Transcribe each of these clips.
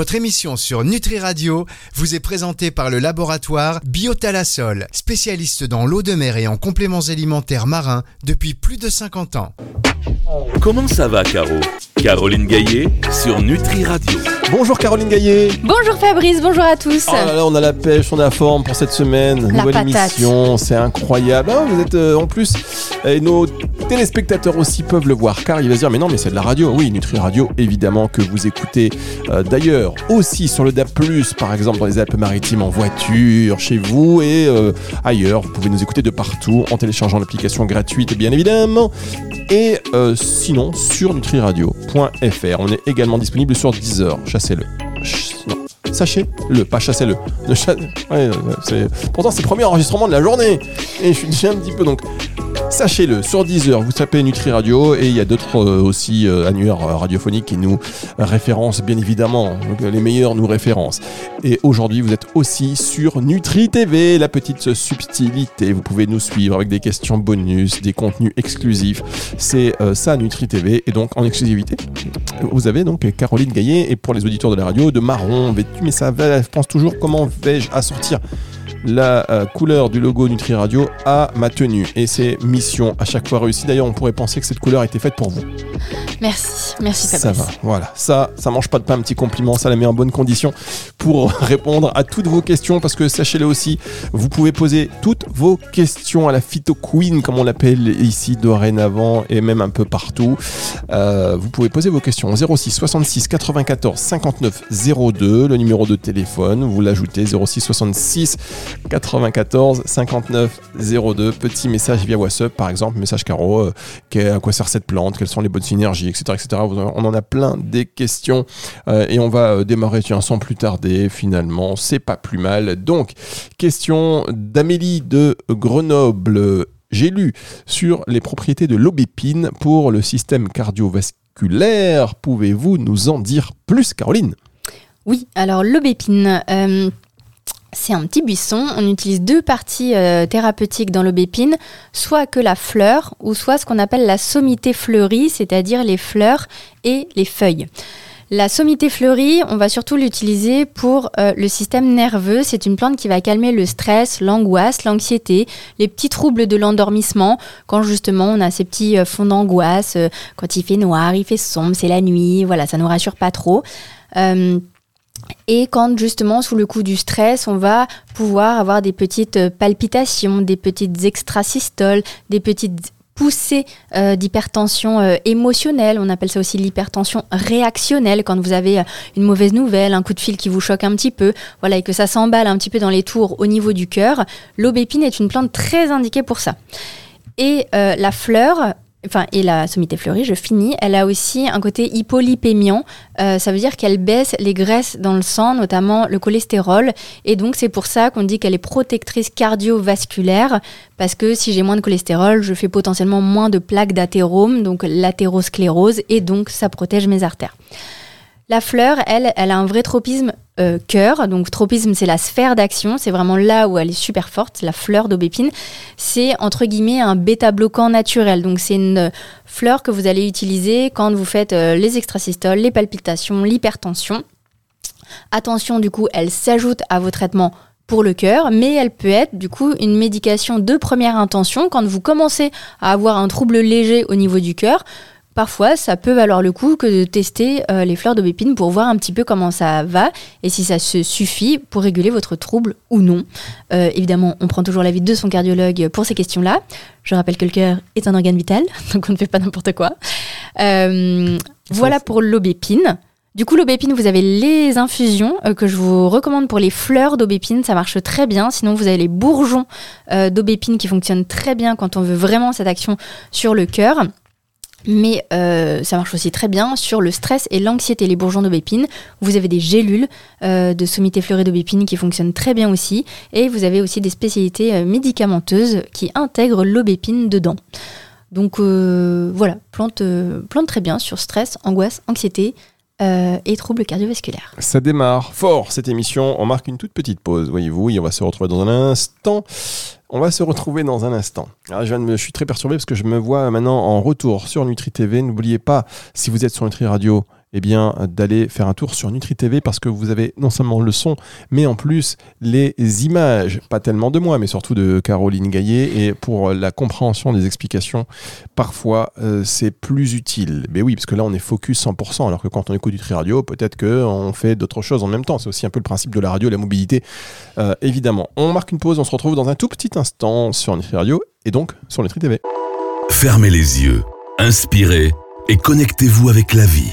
Votre émission sur Nutri Radio vous est présentée par le laboratoire Biotalasol, spécialiste dans l'eau de mer et en compléments alimentaires marins depuis plus de 50 ans. Comment ça va, Caro? Caroline Gaillet sur Nutri Radio. Bonjour Caroline Gaillet. Bonjour Fabrice, bonjour à tous. Oh là là, on a la pêche, on a la forme pour cette semaine. La Nouvelle patate. émission, c'est incroyable. Ah, vous êtes euh, en plus, et nos téléspectateurs aussi peuvent le voir, car il va se dire, mais non, mais c'est de la radio. Oui, Nutri Radio, évidemment, que vous écoutez euh, d'ailleurs aussi sur le DAP+, par exemple dans les Alpes-Maritimes en voiture, chez vous et euh, ailleurs. Vous pouvez nous écouter de partout en téléchargeant l'application gratuite, bien évidemment. Et euh, sinon, sur nutriradio.fr. On est également disponible sur Deezer. Chassez-le. Sachez-le, pas chassez-le. Pourtant, c'est le premier enregistrement de la journée. Et je suis déjà un petit peu donc. Sachez-le, sur Deezer, vous tapez Nutri Radio et il y a d'autres euh, aussi euh, annuaires euh, radiophoniques qui nous référencent, bien évidemment. Les meilleurs nous référencent. Et aujourd'hui, vous êtes aussi sur Nutri TV, la petite subtilité. Vous pouvez nous suivre avec des questions bonus, des contenus exclusifs. C'est ça, Nutri TV. Et donc, en exclusivité, vous avez donc Caroline Gaillet. Et pour les auditeurs de la radio, de marron vêtu, mais ça je pense toujours comment vais-je assortir la euh, couleur du logo Nutri Radio à ma tenue. Et c'est mission à chaque fois réussie. D'ailleurs, on pourrait penser que cette couleur était faite pour vous. Merci, merci Ça va, voilà. Ça, ça mange pas de pain, un petit compliment, ça la met en bonne condition pour répondre à toutes vos questions, parce que sachez-le aussi, vous pouvez poser toutes vos questions à la Phyto Queen, comme on l'appelle ici dorénavant, et même un peu partout. Euh, vous pouvez poser vos questions au 06 66 94 59 02, le numéro de téléphone, vous l'ajoutez 06 66 94 59 02, petit message via WhatsApp par exemple, message Caro, euh, à quoi sert cette plante, quelles sont les bonnes synergies, etc. etc. On en a plein des questions euh, et on va euh, démarrer tiens, sans plus tarder finalement, c'est pas plus mal. Donc, question d'Amélie de Grenoble. J'ai lu sur les propriétés de l'aubépine pour le système cardiovasculaire. Pouvez-vous nous en dire plus, Caroline? Oui, alors l'aubépine, c'est un petit buisson. On utilise deux parties euh, thérapeutiques dans l'aubépine, soit que la fleur, ou soit ce qu'on appelle la sommité fleurie, c'est-à-dire les fleurs et les feuilles. La sommité fleurie, on va surtout l'utiliser pour euh, le système nerveux. C'est une plante qui va calmer le stress, l'angoisse, l'anxiété, les petits troubles de l'endormissement. Quand justement on a ces petits euh, fonds d'angoisse, quand il fait noir, il fait sombre, c'est la nuit, voilà, ça nous rassure pas trop. Et quand justement sous le coup du stress, on va pouvoir avoir des petites euh, palpitations, des petites extrasystoles, des petites poussées euh, d'hypertension euh, émotionnelle, on appelle ça aussi l'hypertension réactionnelle quand vous avez une mauvaise nouvelle, un coup de fil qui vous choque un petit peu, voilà et que ça s'emballe un petit peu dans les tours au niveau du cœur. L'aubépine est une plante très indiquée pour ça. Et la fleur, enfin et la sommité fleurie, je finis, elle a aussi un côté hypolipémiant. Euh, ça veut dire qu'elle baisse les graisses dans le sang, notamment le cholestérol. Et donc c'est pour ça qu'on dit qu'elle est protectrice cardiovasculaire, parce que si j'ai moins de cholestérol, je fais potentiellement moins de plaques d'athérome, donc l'athérosclérose, et donc ça protège mes artères. La fleur, elle, elle a un vrai tropisme euh, cœur. Donc tropisme, c'est la sphère d'action. C'est vraiment là où elle est super forte. La fleur d'aubépine, c'est entre guillemets un bêta-bloquant naturel. Donc c'est une euh, fleur que vous allez utiliser quand vous faites euh, les extrasystoles, les palpitations, l'hypertension. Attention, du coup, elle s'ajoute à vos traitements pour le cœur, mais elle peut être du coup une médication de première intention quand vous commencez à avoir un trouble léger au niveau du cœur. Parfois, ça peut valoir le coup que de tester euh, les fleurs d'aubépine pour voir un petit peu comment ça va et si ça se suffit pour réguler votre trouble ou non. Euh, évidemment, on prend toujours l'avis de son cardiologue pour ces questions-là. Je rappelle que le cœur est un organe vital, donc on ne fait pas n'importe quoi. Euh, voilà pour l'aubépine. Du coup, l'aubépine, vous avez les infusions euh, que je vous recommande pour les fleurs d'aubépine. Ça marche très bien. Sinon, vous avez les bourgeons euh, d'aubépine qui fonctionnent très bien quand on veut vraiment cette action sur le cœur. Mais euh, ça marche aussi très bien sur le stress et l'anxiété, les bourgeons d'aubépine. Vous avez des gélules euh, de sommité fleurée d'aubépine qui fonctionnent très bien aussi. Et vous avez aussi des spécialités euh, médicamenteuses qui intègrent l'aubépine dedans. Donc voilà, plante très bien sur stress, angoisse, anxiété euh, et troubles cardiovasculaires. Ça démarre fort cette émission. On marque une toute petite pause, voyez-vous. Et on va se retrouver dans un instant. On va se retrouver dans un instant. Alors, je, me- je suis très perturbé parce que je me vois maintenant en retour sur Nutri TV. N'oubliez pas, si vous êtes sur Nutri Radio eh bien, d'aller faire un tour sur Nutri TV parce que vous avez non seulement le son, mais en plus les images, pas tellement de moi, mais surtout de Caroline Gaillet. Et pour la compréhension des explications, parfois euh, c'est plus utile. Mais oui, parce que là on est focus 100%, alors que quand on écoute Nutri Radio, peut-être qu'on fait d'autres choses en même temps. C'est aussi un peu le principe de la radio, la mobilité, euh, évidemment. On marque une pause, on se retrouve dans un tout petit instant sur Nutri Radio et donc sur Nutri TV. Fermez les yeux, inspirez et connectez-vous avec la vie,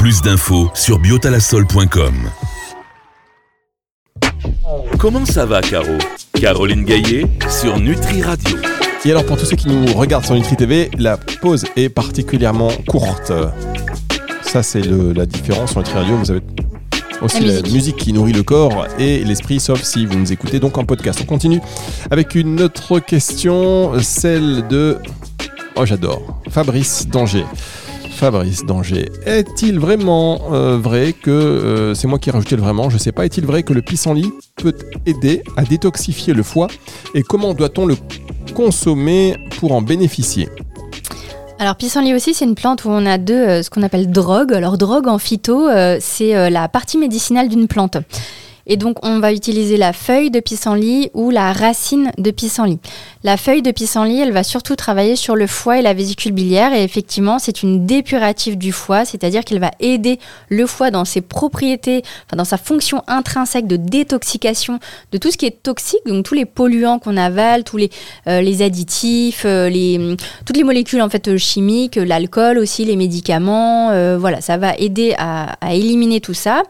Plus d'infos sur biotalasol.com. Comment ça va, Caro? Caroline Gaillet sur Nutri Radio. Et alors pour tous ceux qui nous regardent sur Nutri TV, la pause est particulièrement courte. Ça c'est le- la différence sur Nutri Radio. Vous avez aussi La la musique. musique. qui nourrit le corps et l'esprit, sauf si vous nous écoutez donc en podcast. On continue avec une autre question, celle de... Oh j'adore. Fabrice Danger. Fabrice Danger. Est-il vraiment euh, vrai que, euh, c'est moi qui ai rajouté le vraiment, je sais pas, est-il vrai que le pissenlit peut aider à détoxifier le foie et comment doit-on le consommer pour en bénéficier? Alors, pissenlit aussi, c'est une plante où on a deux, euh, ce qu'on appelle drogue. Alors, drogue en phyto, c'est la partie médicinale d'une plante. Et donc, on va utiliser la feuille de pissenlit ou la racine de pissenlit. La feuille de pissenlit, elle va surtout travailler sur le foie et la vésicule biliaire. Et effectivement, c'est une dépurative du foie, c'est-à-dire qu'elle va aider le foie dans ses propriétés, enfin, dans sa fonction intrinsèque de détoxication de tout ce qui est toxique, donc tous les polluants qu'on avale, tous les, euh, additifs, euh, les, toutes les molécules en fait euh, chimiques, l'alcool aussi, les médicaments, voilà, ça va aider à éliminer tout ça.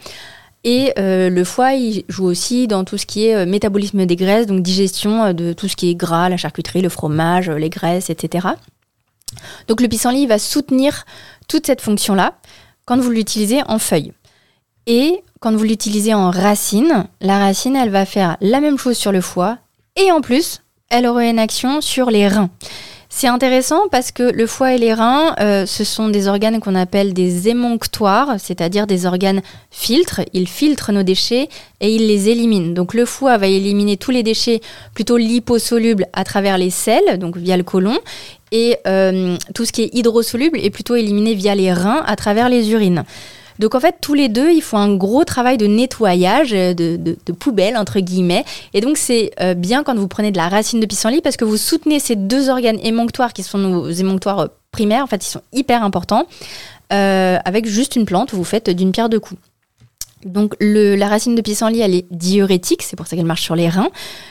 Et euh, le foie, il joue aussi dans tout ce qui est euh, métabolisme des graisses, donc digestion euh, de tout ce qui est gras, la charcuterie, le fromage, les graisses, etc. Donc le pissenlit il va soutenir toute cette fonction-là quand vous l'utilisez en feuille. Et quand vous l'utilisez en racine, la racine, elle va faire la même chose sur le foie et en plus, elle aura une action sur les reins. C'est intéressant parce que le foie et les reins, euh, ce sont des organes qu'on appelle des émonctoires, c'est-à-dire des organes filtres. Ils filtrent nos déchets et ils les éliminent. Donc le foie va éliminer tous les déchets plutôt liposolubles à travers les selles, donc via le côlon, et euh, tout ce qui est hydrosoluble est plutôt éliminé via les reins à travers les urines. Donc en fait, tous les deux, ils font un gros travail de nettoyage, euh, de, de, poubelle, entre guillemets. Et donc c'est euh, bien quand vous prenez de la racine de pissenlit parce que vous soutenez ces deux organes émonctoires qui sont nos émonctoires euh, primaires. En fait, ils sont hyper importants. Avec juste une plante, vous faites d'une pierre deux coups. Donc la racine de pissenlit, elle est diurétique, c'est pour ça qu'elle marche sur les reins.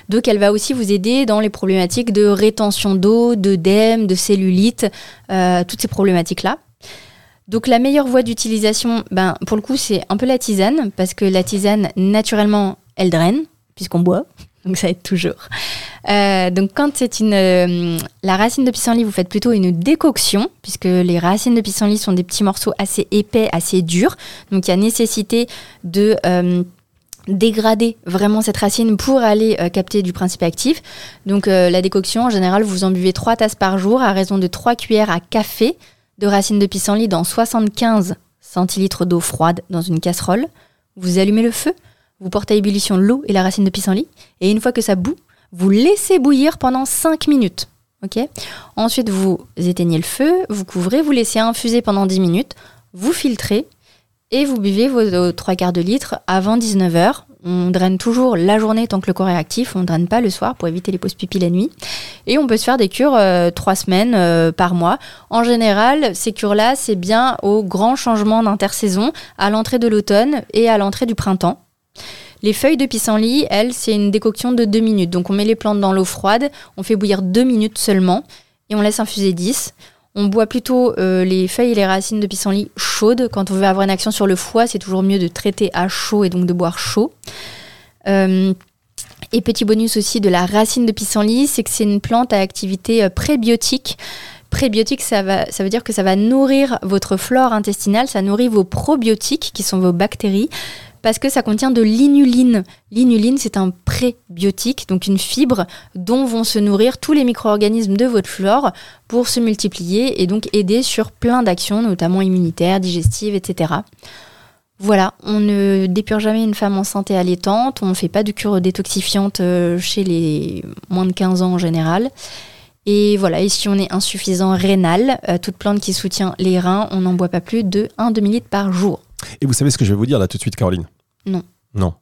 Donc elle va aussi vous aider dans les problématiques de rétention d'eau, d'œdème, de cellulite, toutes ces problématiques-là. Donc la meilleure voie d'utilisation, ben, pour le coup, c'est un peu la tisane, parce que la tisane, naturellement, elle draine, puisqu'on boit. Donc ça aide toujours. Euh, donc quand c'est une euh, la racine de pissenlit, vous faites plutôt une décoction, puisque les racines de pissenlit sont des petits morceaux assez épais, assez durs. Donc il y a nécessité de euh, dégrader vraiment cette racine pour aller capter du principe actif. Donc la décoction, en général, vous en buvez 3 tasses par jour à raison de 3 cuillères à café de racines de pissenlit dans 75 centilitres d'eau froide dans une casserole. Vous allumez le feu, vous portez à ébullition l'eau et la racine de pissenlit, et une fois que ça bout, vous laissez bouillir pendant 5 minutes. Ensuite, vous éteignez le feu, vous couvrez, vous laissez infuser pendant 10 minutes, vous filtrez, et vous buvez vos, 3 quarts de litre avant 19h. On draine toujours la journée tant que le corps est actif, on ne draine pas le soir pour éviter les pauses pipi la nuit. Et on peut se faire des cures euh, trois semaines euh, par mois. En général, ces cures-là, c'est bien au grand changement d'intersaison, à l'entrée de l'automne et à l'entrée du printemps. Les feuilles de pissenlit, elles, c'est une décoction de 2 minutes. Donc on met les plantes dans l'eau froide, on fait bouillir 2 minutes seulement et on laisse infuser 10. On boit plutôt euh, les feuilles et les racines de pissenlit chaudes. Quand on veut avoir une action sur le foie, c'est toujours mieux de traiter à chaud et donc de boire chaud. Euh, et petit bonus aussi de la racine de pissenlit, c'est que c'est une plante à activité euh, prébiotique prébiotique, ça, veut dire que ça va nourrir votre flore intestinale, ça nourrit vos probiotiques, qui sont vos bactéries, parce que ça contient de l'inuline. L'inuline, c'est un prébiotique, donc une fibre dont vont se nourrir tous les micro-organismes de votre flore pour se multiplier et donc aider sur plein d'actions, notamment immunitaires, digestives, etc. Voilà, on ne dépure jamais une femme enceinte et allaitante, on ne fait pas de cure détoxifiante euh, chez les moins de 15 ans en général. Et voilà, et si on est insuffisant rénal, euh, toute plante qui soutient les reins, on n'en boit pas plus de 1 demi-litre par jour. Et vous savez ce que je vais vous dire là tout de suite, Caroline? Non. Non.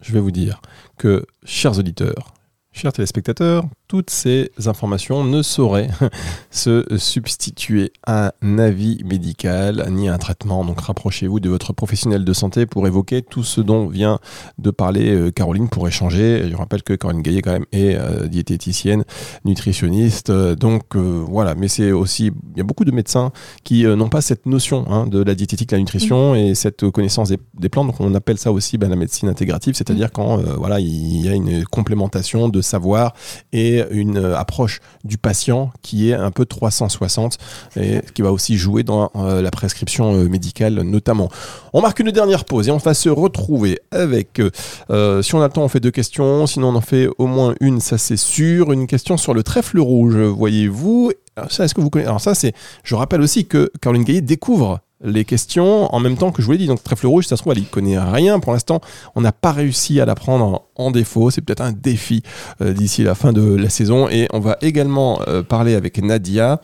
Je vais vous dire que, chers auditeurs, chers téléspectateurs, toutes ces informations ne sauraient se substituer à un avis médical ni à un traitement. Donc rapprochez-vous de votre professionnel de santé pour évoquer tout ce dont vient de parler euh, Caroline pour échanger. Je rappelle que Caroline Gaillet quand même est euh, diététicienne, nutritionniste. Euh, donc voilà, mais c'est aussi, il y a beaucoup de médecins qui n'ont pas cette notion hein, de la diététique, la nutrition mmh. et cette connaissance des, plantes. Donc on appelle ça aussi ben, la médecine intégrative, c'est-à-dire mmh. quand voilà, il y a une complémentation de savoir et une euh, approche du patient qui est un peu 360 et qui va aussi jouer dans euh, la prescription euh, médicale notamment. On marque une dernière pause et on va se retrouver avec, si on a le temps, on fait deux questions, sinon on en fait au moins une, ça c'est sûr, une question sur le trèfle rouge, voyez-vous. Alors ça, est-ce que vous connaissez Alors ça, c'est, je rappelle aussi que Caroline Gaillet découvre les questions en même temps que je vous l'ai dit. Donc Trèfle Rouge, ça se trouve, elle y connaît rien. Pour l'instant, on n'a pas réussi à la prendre en défaut. C'est peut-être un défi euh, d'ici la fin de la saison. Et on va également euh, parler avec Nadia.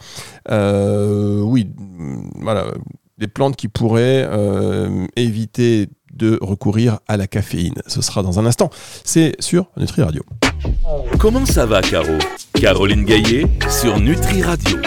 Euh, oui, voilà, des plantes qui pourraient éviter de recourir à la caféine. Ce sera dans un instant. C'est sur Nutri Radio. Comment ça va, Caro? Caroline Gaillet sur Nutri Radio.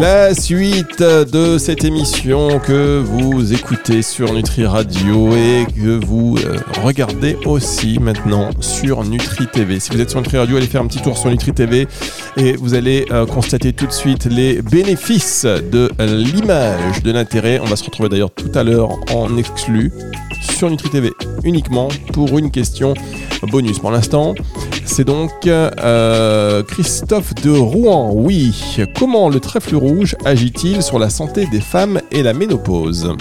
La suite de cette émission que vous écoutez sur Nutri Radio et que vous euh, regardez aussi maintenant sur Nutri TV. Si vous êtes sur Nutri Radio, allez faire un petit tour sur Nutri TV et vous allez euh, constater tout de suite les bénéfices de l'image, de l'intérêt. On va se retrouver d'ailleurs tout à l'heure en exclu sur Nutri TV uniquement pour une question bonus. Pour l'instant, c'est donc euh, Christophe de Rouen. Oui, comment le trèfle rouge agit-il sur la santé des femmes et la ménopause?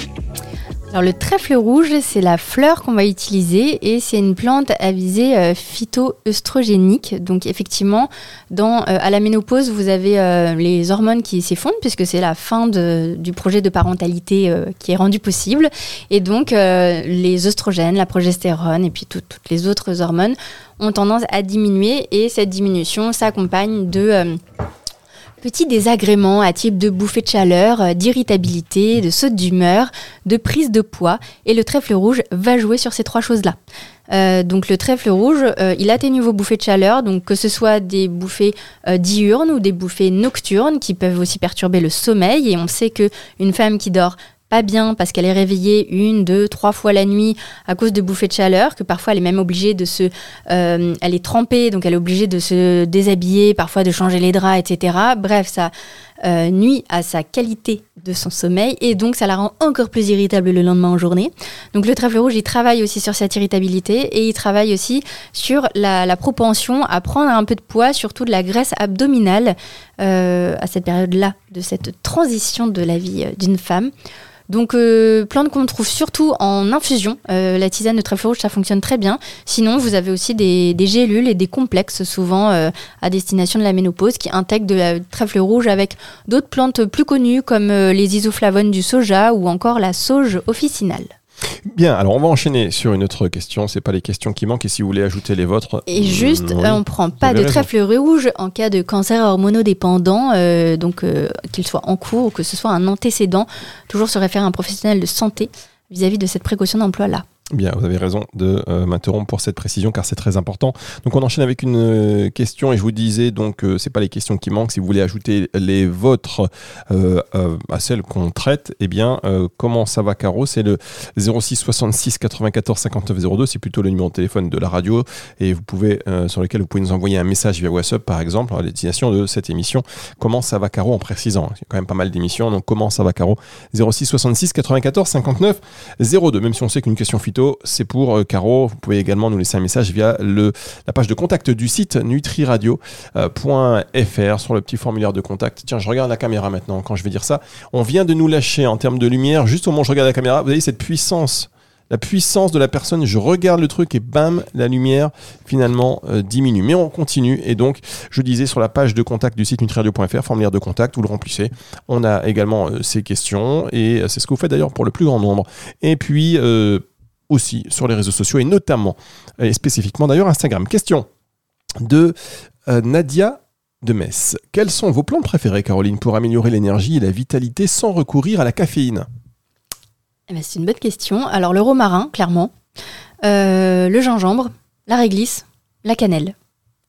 Alors le trèfle rouge, c'est la fleur qu'on va utiliser et c'est une plante à visée euh, phytoœstrogénique. Donc effectivement, euh, à la ménopause, vous avez euh, les hormones qui s'effondrent puisque c'est la fin du projet de parentalité qui est rendu possible. Et donc les oestrogènes, la progestérone et puis toutes les autres hormones ont tendance à diminuer et cette diminution s'accompagne de petits désagréments à type de bouffée de chaleur, euh, d'irritabilité, de saute d'humeur, de prise de poids. Et le trèfle rouge va jouer sur ces trois choses-là. Euh, donc le trèfle rouge, euh, il atténue vos bouffées de chaleur, donc que ce soit des bouffées diurnes ou des bouffées nocturnes qui peuvent aussi perturber le sommeil. Et on sait que une femme qui dort bien parce qu'elle est réveillée une, deux, trois fois la nuit à cause de bouffées de chaleur, que parfois elle est même obligée de se... Euh, elle est trempée, donc elle est obligée de se déshabiller, parfois de changer les draps, etc. Bref, ça euh, nuit à sa qualité de son sommeil et donc ça la rend encore plus irritable le lendemain en journée. Donc le trèfle rouge, il travaille aussi sur cette irritabilité et il travaille aussi sur la, propension à prendre un peu de poids, surtout de la graisse abdominale euh, à cette période-là, de cette transition de la vie d'une femme. Donc, euh, plante qu'on trouve surtout en infusion. Euh, la tisane de trèfle rouge, ça fonctionne très bien. Sinon, vous avez aussi des, gélules et des complexes, souvent euh, à destination de la ménopause, qui intègrent de la trèfle rouge avec d'autres plantes plus connues comme les isoflavones du soja ou encore la sauge officinale. Bien, alors on va enchaîner sur une autre question. C'est pas les questions qui manquent et si vous voulez ajouter les vôtres. Et juste, on on prend pas de trèfle rouge en cas de cancer hormonodépendant, euh, donc euh, qu'il soit en cours ou que ce soit un antécédent. Toujours se référer à un professionnel de santé vis à -vis de cette précaution d'emploi-là. Bien, vous avez raison de euh, m'interrompre pour cette précision car c'est très important. Donc on enchaîne avec une euh, question et je vous disais donc euh, c'est pas les questions qui manquent. Si vous voulez ajouter les vôtres à celles qu'on traite, eh bien comment ça va Caro? C'est le 06 66 94 59 02. C'est plutôt le numéro de téléphone de la radio et vous pouvez sur lequel vous pouvez nous envoyer un message via WhatsApp par exemple à l'utilisation de cette émission. Comment ça va Caro en précisant? Il y a quand même pas mal d'émissions donc comment ça va Caro? 06 66 94 59 02. Même si on sait qu'une question fit c'est pour euh, Caro. Vous pouvez également nous laisser un message via le, la page de contact du site nutriradio.fr sur le petit formulaire de contact. Tiens, je regarde la caméra maintenant quand je vais dire ça. On vient de nous lâcher en termes de lumière. Juste au moment où je regarde la caméra, vous voyez cette puissance la puissance de la personne, je regarde le truc et bam, la lumière finalement euh, diminue. Mais on continue et donc je disais sur la page de contact du site nutriradio.fr, formulaire de contact, vous le remplissez. On a également euh, ces questions et euh, c'est ce que vous faites d'ailleurs pour le plus grand nombre. Et puis aussi sur les réseaux sociaux et notamment et spécifiquement d'ailleurs Instagram. Question de Nadia de Metz. Quelles sont vos plantes préférées, Caroline, pour améliorer l'énergie et la vitalité sans recourir à la caféine? Eh ben, c'est une bonne question. Alors le romarin, clairement, euh, le gingembre, la réglisse, la cannelle.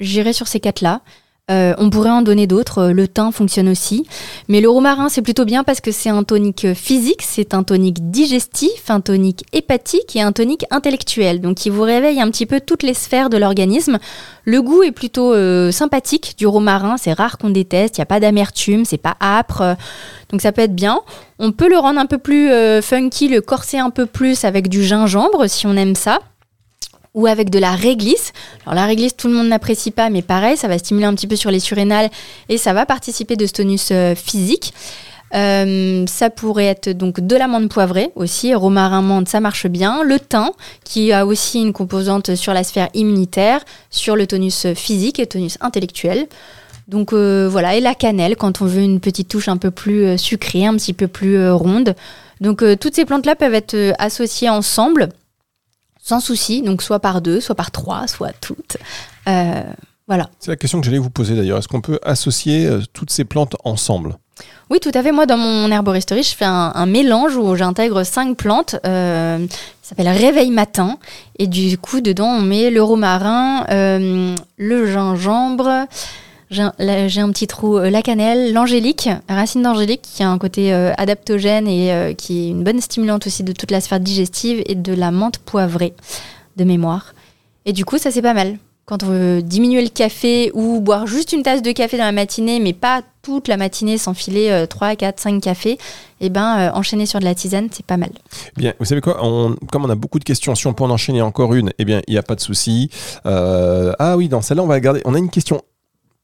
J'irai sur ces quatre-là. Euh, on pourrait en donner d'autres, euh, le thym fonctionne aussi. Mais le romarin, c'est plutôt bien parce que c'est un tonique physique, c'est un tonique digestif, un tonique hépatique et un tonique intellectuel. Donc il vous réveille un petit peu toutes les sphères de l'organisme. Le goût est plutôt euh, sympathique du romarin, c'est rare qu'on déteste, il n'y a pas d'amertume, c'est pas âpre. donc ça peut être bien. On peut le rendre un peu plus funky, le corser un peu plus avec du gingembre si on aime ça ou avec de la réglisse. Alors la réglisse, tout le monde n'apprécie pas, mais pareil, ça va stimuler un petit peu sur les surrénales et ça va participer de ce tonus euh, physique. Euh, ça pourrait être donc de l'amande poivrée aussi, romarin menthe, ça marche bien. Le thym, qui a aussi une composante sur la sphère immunitaire, sur le tonus physique et tonus intellectuel. Donc euh, voilà, et la cannelle quand on veut une petite touche un peu plus sucrée, un petit peu plus ronde. Donc toutes ces plantes-là peuvent être associées ensemble sans souci, donc soit par deux, soit par trois, soit toutes. Euh, voilà. C'est la question que j'allais vous poser d'ailleurs. Est-ce qu'on peut associer euh, toutes ces plantes ensemble? Oui, tout à fait. Moi, dans mon herboristerie, je fais un, mélange où j'intègre cinq plantes. Euh, ça s'appelle Réveil matin. Et du coup, dedans, on met le romarin, le gingembre, j'ai un, petit trou, euh, la cannelle, l'angélique, racine d'angélique, qui a un côté euh, adaptogène et euh, qui est une bonne stimulante aussi de toute la sphère digestive, et de la menthe poivrée, de mémoire. Et du coup, ça c'est pas mal. Quand on veut diminuer le café ou boire juste une tasse de café dans la matinée, mais pas toute la matinée sans filer 3, 4, 5 cafés, et eh ben, enchaîner sur de la tisane, c'est pas mal. Bien, vous savez quoi Comme on a beaucoup de questions, si on peut en enchaîner encore une, eh bien, il n'y a pas de souci. ah oui, dans celle-là, on va garder. On a une question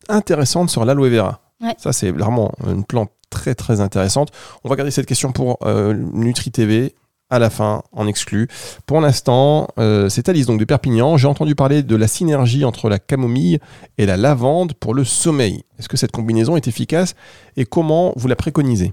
intéressante sur l'aloe vera. Ça, c'est vraiment une plante très très intéressante. On va garder cette question pour euh, Nutri TV à la fin, en exclu. Pour l'instant, euh, c'est Alice donc de Perpignan. J'ai entendu parler de la synergie entre la camomille et la lavande pour le sommeil. Est-ce que cette combinaison est efficace et comment vous la préconisez?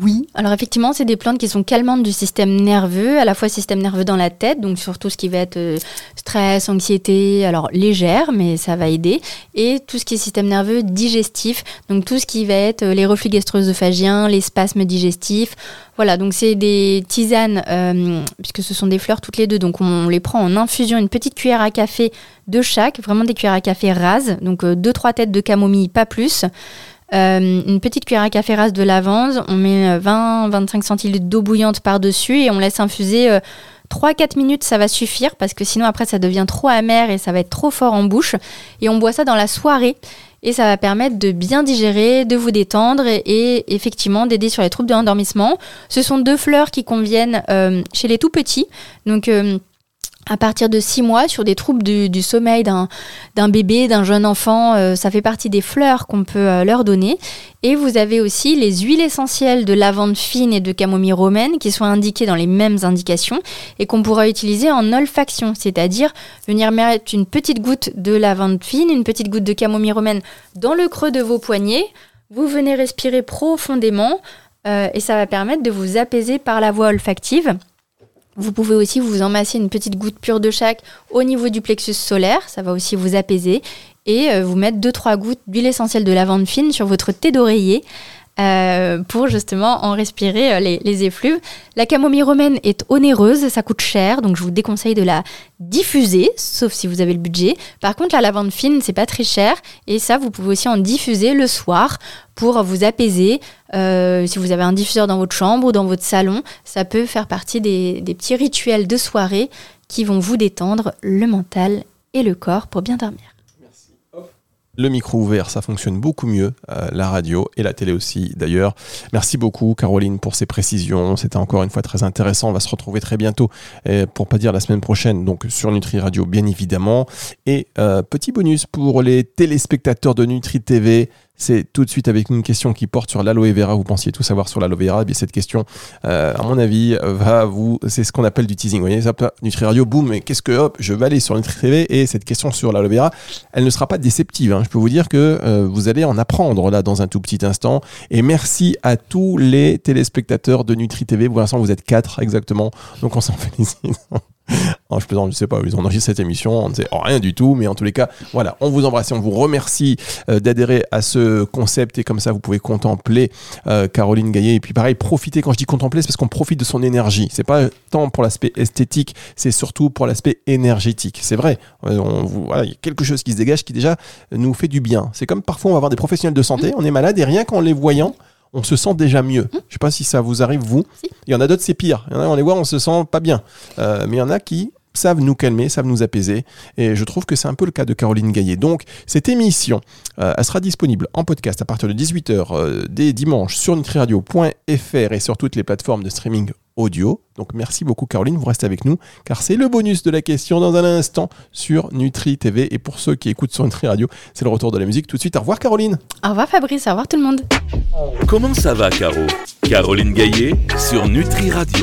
Oui, alors effectivement, c'est des plantes qui sont calmantes du système nerveux, à la fois système nerveux dans la tête, donc surtout ce qui va être euh, stress, anxiété, alors légère, mais ça va aider, et tout ce qui est système nerveux digestif, donc tout ce qui va être euh, les reflux gastro-œsophagiens, les spasmes digestifs. Voilà, donc c'est des tisanes, euh, puisque ce sont des fleurs toutes les deux, donc on les prend en infusion, une petite cuillère à café de chaque, vraiment des cuillères à café rases, donc deux, trois têtes de camomille, pas plus. Euh, une petite cuillère à café rase de lavande, on met 20-25 euh, centilitres d'eau bouillante par-dessus et on laisse infuser 3-4 euh, minutes, ça va suffire parce que sinon après ça devient trop amer et ça va être trop fort en bouche. Et on boit ça dans la soirée et ça va permettre de bien digérer, de vous détendre et, effectivement d'aider sur les troubles de l'endormissement. Ce sont deux fleurs qui conviennent chez les tout petits. Donc à partir de 6 mois sur des troubles du, sommeil d'un bébé, d'un jeune enfant. Euh, ça fait partie des fleurs qu'on peut euh, leur donner. Et vous avez aussi les huiles essentielles de lavande fine et de camomille romaine qui sont indiquées dans les mêmes indications et qu'on pourra utiliser en olfaction, c'est-à-dire venir mettre une petite goutte de lavande fine, une petite goutte de camomille romaine dans le creux de vos poignets. Vous venez respirer profondément euh, et ça va permettre de vous apaiser par la voie olfactive. Vous pouvez aussi vous emmasser une petite goutte pure de chaque au niveau du plexus solaire, ça va aussi vous apaiser. Et euh, vous mettre 2-3 gouttes d'huile essentielle de lavande fine sur votre thé d'oreiller euh, pour justement en respirer euh, les, effluves. La camomille romaine est onéreuse, ça coûte cher, donc je vous déconseille de la diffuser, sauf si vous avez le budget. Par contre, la lavande fine, c'est pas très cher, et ça, vous pouvez aussi en diffuser le soir pour vous apaiser. Euh, si vous avez un diffuseur dans votre chambre ou dans votre salon, ça peut faire partie des, des petits rituels de soirée qui vont vous détendre le mental et le corps pour bien dormir. Le micro ouvert, ça fonctionne beaucoup mieux, euh, la radio et la télé aussi d'ailleurs. Merci beaucoup Caroline pour ces précisions, c'était encore une fois très intéressant. On va se retrouver très bientôt, et pour pas dire la semaine prochaine, donc sur Nutri Radio bien évidemment. Et euh, petit bonus pour les téléspectateurs de Nutri TV, c'est tout de suite avec une question qui porte sur l'aloe vera. Vous pensiez tout savoir sur l'aloe vera. Et bien cette question, euh, à mon avis, va vous. C'est ce qu'on appelle du teasing. Vous voyez, hop, Nutri Radio, boum, mais qu'est-ce que hop, je vais aller sur Nutri TV et cette question sur l'aloe vera, elle ne sera pas déceptive. hein. Je peux vous dire que euh, vous allez en apprendre là dans un tout petit instant. Et merci à tous les téléspectateurs de Nutri TV. Pour l'instant, vous êtes quatre exactement. Donc on s'en félicite. Oh, je plaisante, je sais pas, ils ont enregistré cette émission, on ne sait rien du tout, mais en tous les cas, voilà, on vous embrasse et on vous remercie euh, d'adhérer à ce concept et comme ça vous pouvez contempler euh, Caroline Gaillet et puis pareil, profiter, quand je dis contempler, c'est parce qu'on profite de son énergie. C'est pas tant pour l'aspect esthétique, c'est surtout pour l'aspect énergétique. C'est vrai, euh, on voilà, il y a quelque chose qui se dégage qui déjà nous fait du bien. C'est comme parfois on va voir des professionnels de santé, on est malade et rien qu'en les voyant, on se sent déjà mieux. Je sais pas si ça vous arrive vous. Si. Il y en a d'autres c'est pire. Il y en a on les voit on se sent pas bien. Euh, mais il y en a qui savent nous calmer, savent nous apaiser. Et je trouve que c'est un peu le cas de Caroline Gaillet. Donc, cette émission, euh, elle sera disponible en podcast à partir de 18h euh, dès dimanche sur nutriradio.fr et sur toutes les plateformes de streaming audio. Donc, merci beaucoup Caroline, vous restez avec nous, car c'est le bonus de la question dans un instant sur Nutri TV. Et pour ceux qui écoutent sur Nutri Radio, c'est le retour de la musique. Tout de suite, au revoir Caroline. Au revoir Fabrice, au revoir tout le monde. Comment ça va, Caro? Caroline Gaillet sur Nutri Radio.